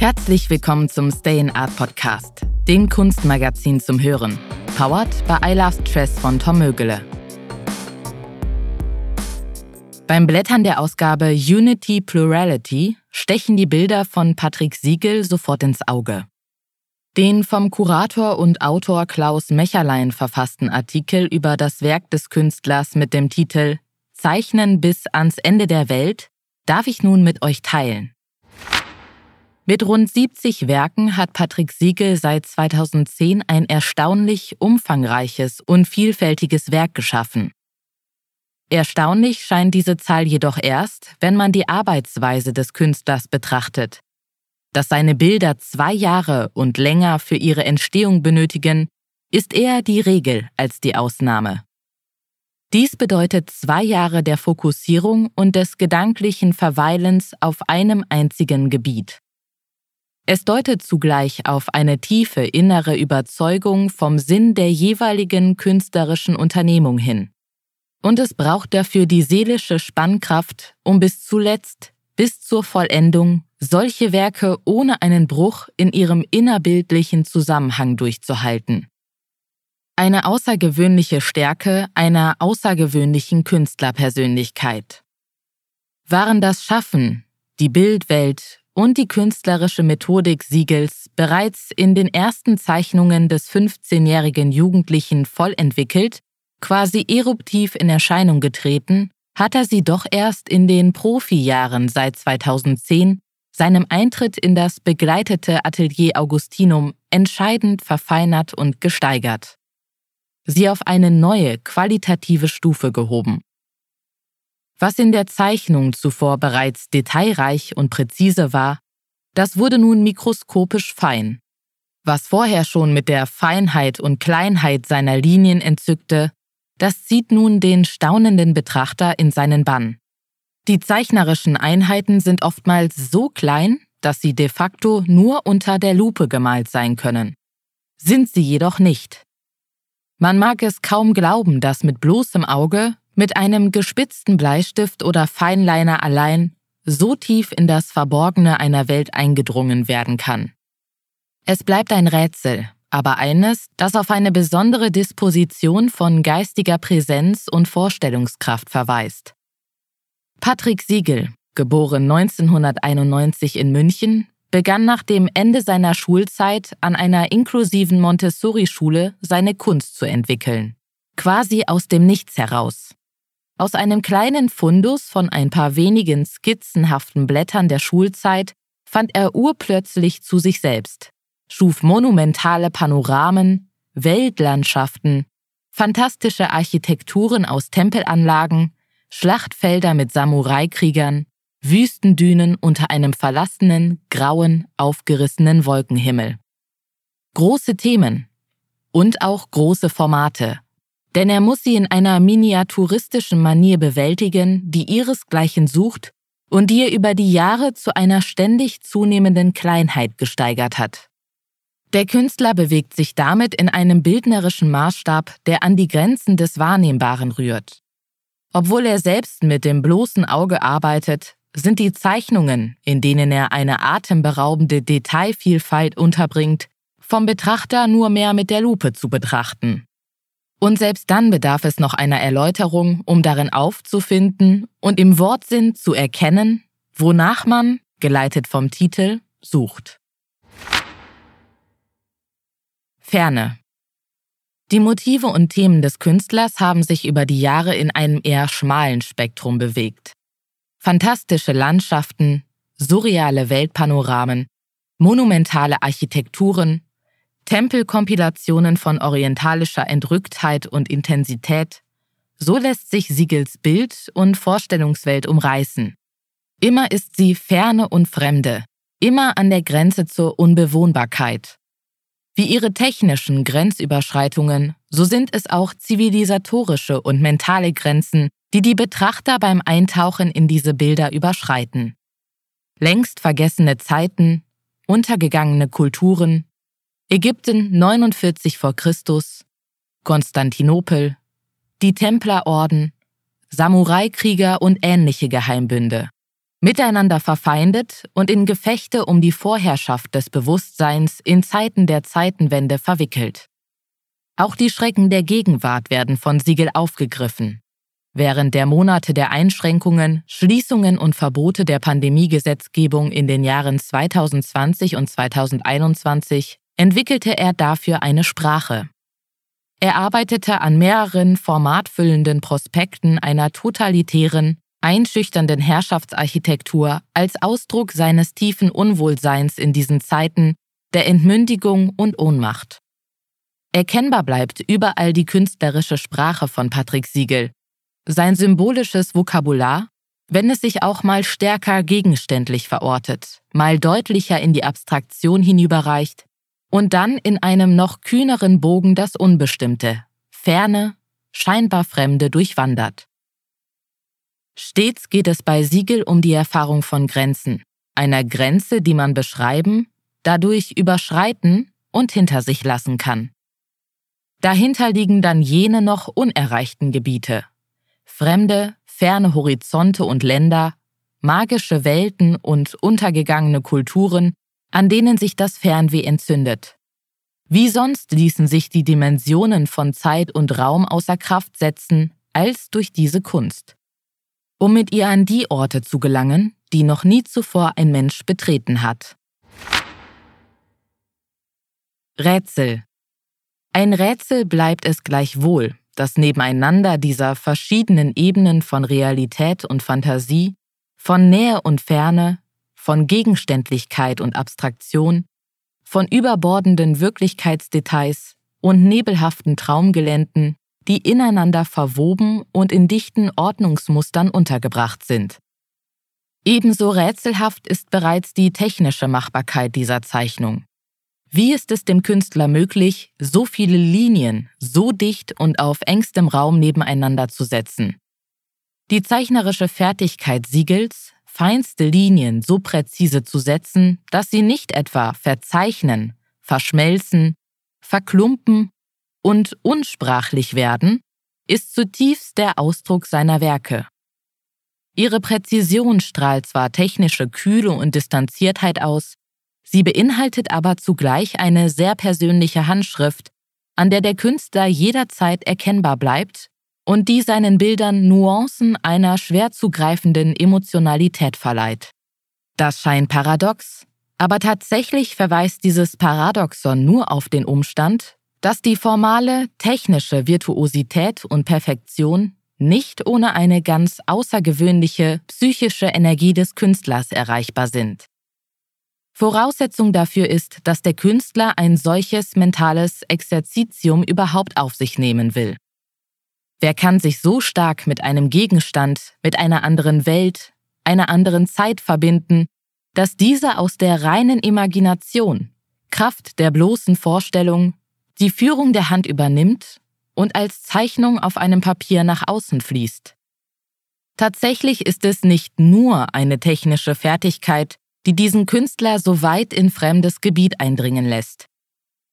Herzlich willkommen zum Stay in Art Podcast, dem Kunstmagazin zum Hören. Powered bei I Love Stress von Tom Mögele. Beim Blättern der Ausgabe Unity Plurality stechen die Bilder von Patrick Siegel sofort ins Auge. Den vom Kurator und Autor Klaus Mecherlein verfassten Artikel über das Werk des Künstlers mit dem Titel Zeichnen bis ans Ende der Welt darf ich nun mit euch teilen. Mit rund 70 Werken hat Patrick Siegel seit 2010 ein erstaunlich umfangreiches und vielfältiges Werk geschaffen. Erstaunlich scheint diese Zahl jedoch erst, wenn man die Arbeitsweise des Künstlers betrachtet. Dass seine Bilder zwei Jahre und länger für ihre Entstehung benötigen, ist eher die Regel als die Ausnahme. Dies bedeutet zwei Jahre der Fokussierung und des gedanklichen Verweilens auf einem einzigen Gebiet. Es deutet zugleich auf eine tiefe innere Überzeugung vom Sinn der jeweiligen künstlerischen Unternehmung hin. Und es braucht dafür die seelische Spannkraft, um bis zuletzt, bis zur Vollendung, solche Werke ohne einen Bruch in ihrem innerbildlichen Zusammenhang durchzuhalten. Eine außergewöhnliche Stärke einer außergewöhnlichen Künstlerpersönlichkeit. Waren das Schaffen, die Bildwelt und die künstlerische Methodik Siegels bereits in den ersten Zeichnungen des 15-jährigen Jugendlichen voll entwickelt, quasi eruptiv in Erscheinung getreten, hat er sie doch erst in den Profijahren seit 2010, seinem Eintritt in das begleitete Atelier Augustinum, entscheidend verfeinert und gesteigert. Sie auf eine neue, qualitative Stufe gehoben. Was in der Zeichnung zuvor bereits detailreich und präzise war, das wurde nun mikroskopisch fein. Was vorher schon mit der Feinheit und Kleinheit seiner Linien entzückte, das zieht nun den staunenden Betrachter in seinen Bann. Die zeichnerischen Einheiten sind oftmals so klein, dass sie de facto nur unter der Lupe gemalt sein können. Sind sie jedoch nicht. Man mag es kaum glauben, dass mit bloßem Auge mit einem gespitzten Bleistift oder Feinliner allein so tief in das Verborgene einer Welt eingedrungen werden kann. Es bleibt ein Rätsel, aber eines, das auf eine besondere Disposition von geistiger Präsenz und Vorstellungskraft verweist. Patrick Siegel, geboren 1991 in München, begann nach dem Ende seiner Schulzeit an einer inklusiven Montessori-Schule seine Kunst zu entwickeln. Quasi aus dem Nichts heraus. Aus einem kleinen Fundus von ein paar wenigen skizzenhaften Blättern der Schulzeit fand er urplötzlich zu sich selbst, schuf monumentale Panoramen, Weltlandschaften, fantastische Architekturen aus Tempelanlagen, Schlachtfelder mit Samurai-Kriegern, Wüstendünen unter einem verlassenen, grauen, aufgerissenen Wolkenhimmel. Große Themen und auch große Formate, denn er muss sie in einer miniaturistischen Manier bewältigen, die ihresgleichen sucht und die er über die Jahre zu einer ständig zunehmenden Kleinheit gesteigert hat. Der Künstler bewegt sich damit in einem bildnerischen Maßstab, der an die Grenzen des Wahrnehmbaren rührt. Obwohl er selbst mit dem bloßen Auge arbeitet, sind die Zeichnungen, in denen er eine atemberaubende Detailvielfalt unterbringt, vom Betrachter nur mehr mit der Lupe zu betrachten. Und selbst dann bedarf es noch einer Erläuterung, um darin aufzufinden und im Wortsinn zu erkennen, wonach man, geleitet vom Titel, sucht. Ferne. Die Motive und Themen des Künstlers haben sich über die Jahre in einem eher schmalen Spektrum bewegt. Fantastische Landschaften, surreale Weltpanoramen, monumentale Architekturen, Tempelkompilationen von orientalischer Entrücktheit und Intensität, so lässt sich Siegels Bild und Vorstellungswelt umreißen. Immer ist sie ferne und fremde, immer an der Grenze zur Unbewohnbarkeit. Wie ihre technischen Grenzüberschreitungen, so sind es auch zivilisatorische und mentale Grenzen, die die Betrachter beim Eintauchen in diese Bilder überschreiten. Längst vergessene Zeiten, untergegangene Kulturen, Ägypten 49 vor Christus, Konstantinopel, die Templerorden, Samurai-Krieger und ähnliche Geheimbünde. miteinander verfeindet und in Gefechte um die Vorherrschaft des Bewusstseins in Zeiten der Zeitenwende verwickelt. Auch die Schrecken der Gegenwart werden von Siegel aufgegriffen. Während der Monate der Einschränkungen, Schließungen und Verbote der Pandemiegesetzgebung in den Jahren 2020 und 2021 entwickelte er dafür eine Sprache. Er arbeitete an mehreren formatfüllenden Prospekten einer totalitären, einschüchternden Herrschaftsarchitektur als Ausdruck seines tiefen Unwohlseins in diesen Zeiten der Entmündigung und Ohnmacht. Erkennbar bleibt überall die künstlerische Sprache von Patrick Siegel, sein symbolisches Vokabular, wenn es sich auch mal stärker gegenständlich verortet, mal deutlicher in die Abstraktion hinüberreicht und dann in einem noch kühneren Bogen das Unbestimmte, Ferne, scheinbar Fremde durchwandert. Stets geht es bei Siegel um die Erfahrung von Grenzen, einer Grenze, die man beschreiben, dadurch überschreiten und hinter sich lassen kann. Dahinter liegen dann jene noch unerreichten Gebiete, fremde, ferne Horizonte und Länder, magische Welten und untergegangene Kulturen, an denen sich das Fernweh entzündet. Wie sonst ließen sich die Dimensionen von Zeit und Raum außer Kraft setzen als durch diese Kunst um mit ihr an die Orte zu gelangen, die noch nie zuvor ein Mensch betreten hat. Rätsel. Ein Rätsel bleibt es gleichwohl, das Nebeneinander dieser verschiedenen Ebenen von Realität und Fantasie, von Nähe und Ferne, von Gegenständlichkeit und Abstraktion, von überbordenden Wirklichkeitsdetails und nebelhaften Traumgeländen die ineinander verwoben und in dichten Ordnungsmustern untergebracht sind. Ebenso rätselhaft ist bereits die technische Machbarkeit dieser Zeichnung. Wie ist es dem Künstler möglich, so viele Linien so dicht und auf engstem Raum nebeneinander zu setzen? Die zeichnerische Fertigkeit Siegels, feinste Linien so präzise zu setzen, dass sie nicht etwa verzeichnen, verschmelzen, verklumpen und unsprachlich werden, ist zutiefst der Ausdruck seiner Werke. Ihre Präzision strahlt zwar technische Kühle und Distanziertheit aus, sie beinhaltet aber zugleich eine sehr persönliche Handschrift, an der der Künstler jederzeit erkennbar bleibt und die seinen Bildern Nuancen einer schwer zugreifenden Emotionalität verleiht. Das scheint paradox, aber tatsächlich verweist dieses Paradoxon nur auf den Umstand, dass die formale technische Virtuosität und Perfektion nicht ohne eine ganz außergewöhnliche psychische Energie des Künstlers erreichbar sind. Voraussetzung dafür ist, dass der Künstler ein solches mentales Exerzitium überhaupt auf sich nehmen will. Wer kann sich so stark mit einem Gegenstand, mit einer anderen Welt, einer anderen Zeit verbinden, dass diese aus der reinen Imagination, Kraft der bloßen Vorstellung die Führung der Hand übernimmt und als Zeichnung auf einem Papier nach außen fließt. Tatsächlich ist es nicht nur eine technische Fertigkeit, die diesen Künstler so weit in fremdes Gebiet eindringen lässt.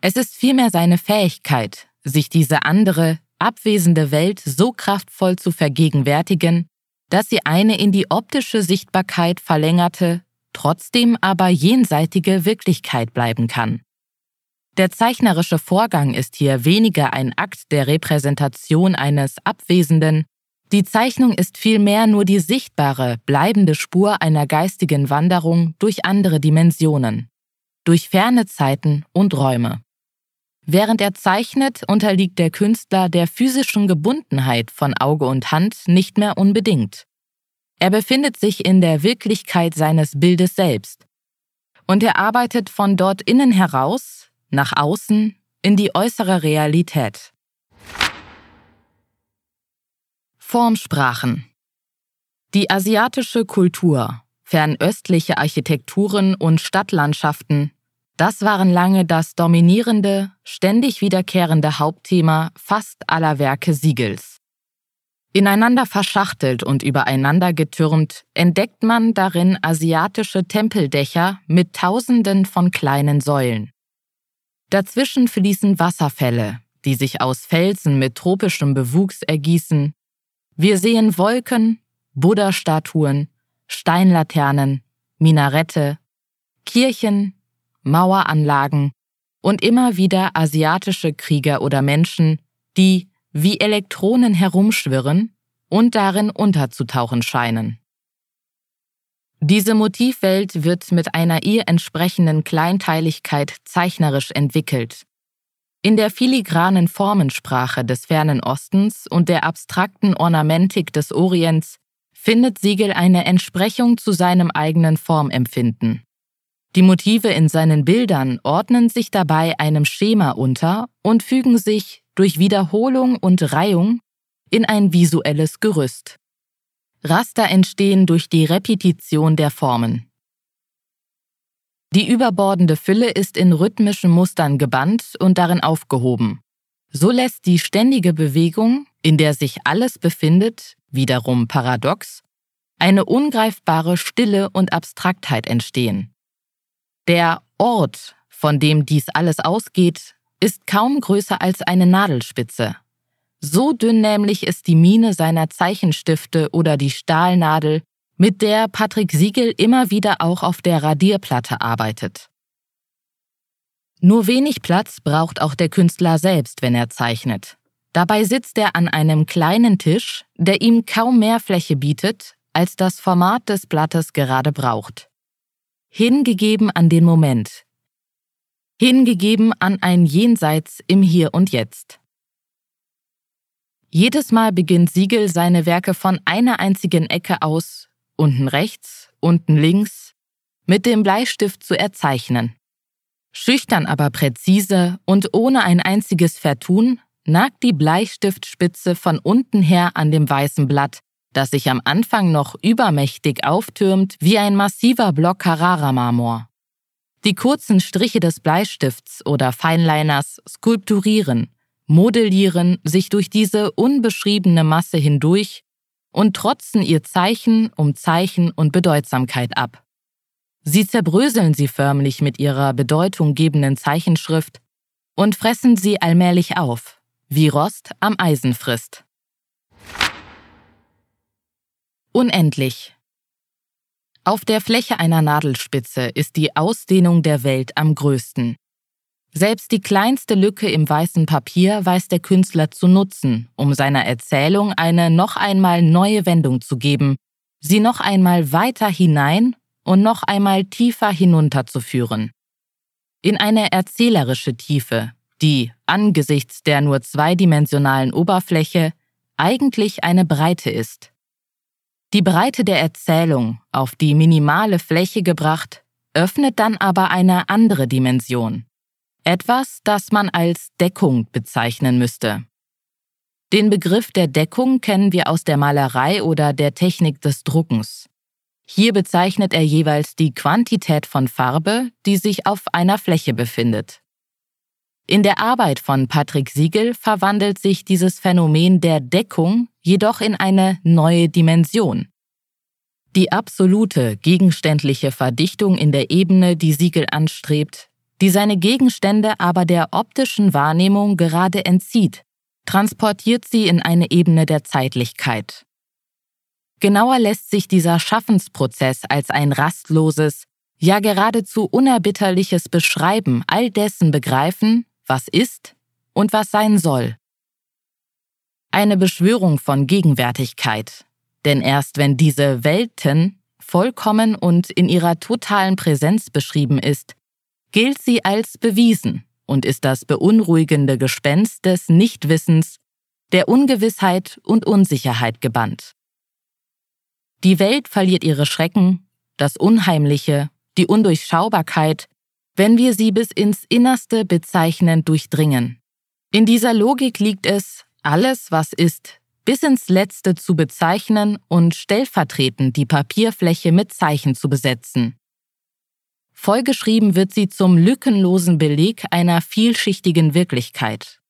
Es ist vielmehr seine Fähigkeit, sich diese andere, abwesende Welt so kraftvoll zu vergegenwärtigen, dass sie eine in die optische Sichtbarkeit verlängerte, trotzdem aber jenseitige Wirklichkeit bleiben kann. Der zeichnerische Vorgang ist hier weniger ein Akt der Repräsentation eines Abwesenden, die Zeichnung ist vielmehr nur die sichtbare, bleibende Spur einer geistigen Wanderung durch andere Dimensionen, durch ferne Zeiten und Räume. Während er zeichnet, unterliegt der Künstler der physischen Gebundenheit von Auge und Hand nicht mehr unbedingt. Er befindet sich in der Wirklichkeit seines Bildes selbst. Und er arbeitet von dort innen heraus, nach außen in die äußere Realität. Formsprachen Die asiatische Kultur, fernöstliche Architekturen und Stadtlandschaften, das waren lange das dominierende, ständig wiederkehrende Hauptthema fast aller Werke Siegels. Ineinander verschachtelt und übereinander getürmt, entdeckt man darin asiatische Tempeldächer mit Tausenden von kleinen Säulen. Dazwischen fließen Wasserfälle, die sich aus Felsen mit tropischem Bewuchs ergießen. Wir sehen Wolken, Buddha-Statuen, Steinlaternen, Minarette, Kirchen, Maueranlagen und immer wieder asiatische Krieger oder Menschen, die wie Elektronen herumschwirren und darin unterzutauchen scheinen. Diese Motivwelt wird mit einer ihr entsprechenden Kleinteiligkeit zeichnerisch entwickelt. In der filigranen Formensprache des fernen Ostens und der abstrakten Ornamentik des Orients findet Siegel eine Entsprechung zu seinem eigenen Formempfinden. Die Motive in seinen Bildern ordnen sich dabei einem Schema unter und fügen sich durch Wiederholung und Reihung in ein visuelles Gerüst. Raster entstehen durch die Repetition der Formen. Die überbordende Fülle ist in rhythmischen Mustern gebannt und darin aufgehoben. So lässt die ständige Bewegung, in der sich alles befindet, wiederum paradox, eine ungreifbare Stille und Abstraktheit entstehen. Der Ort, von dem dies alles ausgeht, ist kaum größer als eine Nadelspitze. So dünn nämlich ist die Mine seiner Zeichenstifte oder die Stahlnadel, mit der Patrick Siegel immer wieder auch auf der Radierplatte arbeitet. Nur wenig Platz braucht auch der Künstler selbst, wenn er zeichnet. Dabei sitzt er an einem kleinen Tisch, der ihm kaum mehr Fläche bietet, als das Format des Blattes gerade braucht. Hingegeben an den Moment. Hingegeben an ein Jenseits im Hier und Jetzt. Jedes Mal beginnt Siegel seine Werke von einer einzigen Ecke aus, unten rechts, unten links, mit dem Bleistift zu erzeichnen. Schüchtern aber präzise und ohne ein einziges Vertun nagt die Bleistiftspitze von unten her an dem weißen Blatt, das sich am Anfang noch übermächtig auftürmt wie ein massiver Block Carrara-Marmor. Die kurzen Striche des Bleistifts oder Feinliners skulpturieren, modellieren sich durch diese unbeschriebene Masse hindurch und trotzen ihr Zeichen um Zeichen und Bedeutsamkeit ab. Sie zerbröseln sie förmlich mit ihrer bedeutunggebenden Zeichenschrift und fressen sie allmählich auf, wie Rost am Eisen frisst. Unendlich. Auf der Fläche einer Nadelspitze ist die Ausdehnung der Welt am größten. Selbst die kleinste Lücke im weißen Papier weiß der Künstler zu nutzen, um seiner Erzählung eine noch einmal neue Wendung zu geben, sie noch einmal weiter hinein und noch einmal tiefer hinunterzuführen. In eine erzählerische Tiefe, die angesichts der nur zweidimensionalen Oberfläche eigentlich eine Breite ist. Die Breite der Erzählung auf die minimale Fläche gebracht, öffnet dann aber eine andere Dimension, etwas, das man als Deckung bezeichnen müsste. Den Begriff der Deckung kennen wir aus der Malerei oder der Technik des Druckens. Hier bezeichnet er jeweils die Quantität von Farbe, die sich auf einer Fläche befindet. In der Arbeit von Patrick Siegel verwandelt sich dieses Phänomen der Deckung jedoch in eine neue Dimension. Die absolute gegenständliche Verdichtung in der Ebene, die Siegel anstrebt, die seine Gegenstände aber der optischen Wahrnehmung gerade entzieht, transportiert sie in eine Ebene der Zeitlichkeit. Genauer lässt sich dieser Schaffensprozess als ein rastloses, ja geradezu unerbitterliches Beschreiben all dessen begreifen, was ist und was sein soll. Eine Beschwörung von Gegenwärtigkeit, denn erst wenn diese Welten vollkommen und in ihrer totalen Präsenz beschrieben ist, gilt sie als bewiesen und ist das beunruhigende Gespenst des Nichtwissens, der Ungewissheit und Unsicherheit gebannt. Die Welt verliert ihre Schrecken, das Unheimliche, die Undurchschaubarkeit, wenn wir sie bis ins Innerste bezeichnend durchdringen. In dieser Logik liegt es, alles, was ist, bis ins Letzte zu bezeichnen und stellvertretend die Papierfläche mit Zeichen zu besetzen. Vollgeschrieben wird sie zum lückenlosen Beleg einer vielschichtigen Wirklichkeit.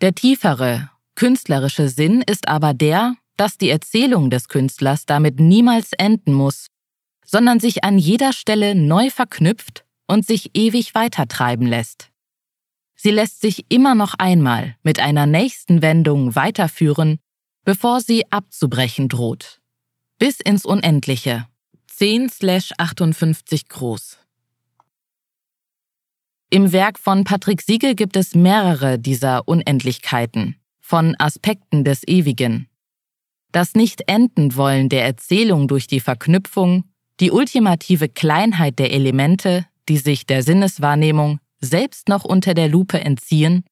Der tiefere, künstlerische Sinn ist aber der, dass die Erzählung des Künstlers damit niemals enden muss, sondern sich an jeder Stelle neu verknüpft und sich ewig weitertreiben lässt. Sie lässt sich immer noch einmal mit einer nächsten Wendung weiterführen, bevor sie abzubrechen droht bis ins Unendliche. 10/58 groß. Im Werk von Patrick Siegel gibt es mehrere dieser Unendlichkeiten, von Aspekten des Ewigen. Das Nicht-Enden-Wollen der Erzählung durch die Verknüpfung, die ultimative Kleinheit der Elemente, die sich der Sinneswahrnehmung selbst noch unter der Lupe entziehen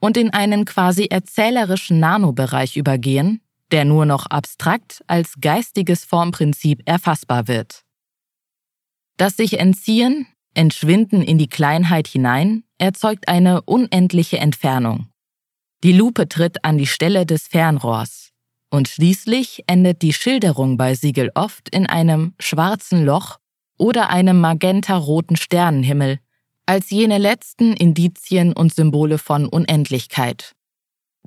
und in einen quasi erzählerischen Nanobereich übergehen, der nur noch abstrakt als geistiges Formprinzip erfassbar wird. Das sich entziehen, entschwinden in die Kleinheit hinein, erzeugt eine unendliche Entfernung. Die Lupe tritt an die Stelle des Fernrohrs. Und schließlich endet die Schilderung bei Siegel oft in einem schwarzen Loch oder einem magentaroten Sternenhimmel, als jene letzten Indizien und Symbole von Unendlichkeit.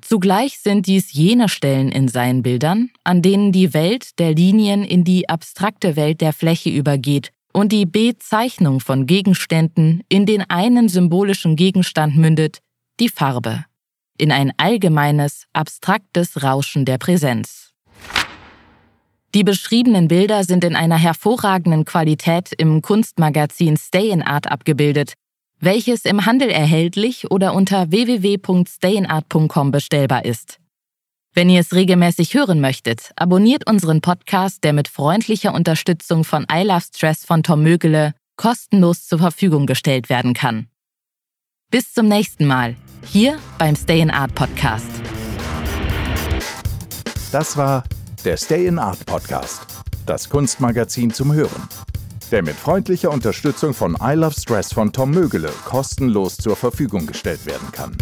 Zugleich sind dies jene Stellen in seinen Bildern, an denen die Welt der Linien in die abstrakte Welt der Fläche übergeht und die Bezeichnung von Gegenständen in den einen symbolischen Gegenstand mündet, die Farbe, in ein allgemeines, abstraktes Rauschen der Präsenz. Die beschriebenen Bilder sind in einer hervorragenden Qualität im Kunstmagazin Stay in Art abgebildet, welches im Handel erhältlich oder unter www.stayinart.com bestellbar ist. Wenn ihr es regelmäßig hören möchtet, abonniert unseren Podcast, der mit freundlicher Unterstützung von I Love Stress von Tom Mögele kostenlos zur Verfügung gestellt werden kann. Bis zum nächsten Mal, hier beim Stay in Art Podcast. Das war der Stay in Art Podcast, das Kunstmagazin zum Hören der mit freundlicher Unterstützung von I Love Stress von Tom Mögele kostenlos zur Verfügung gestellt werden kann.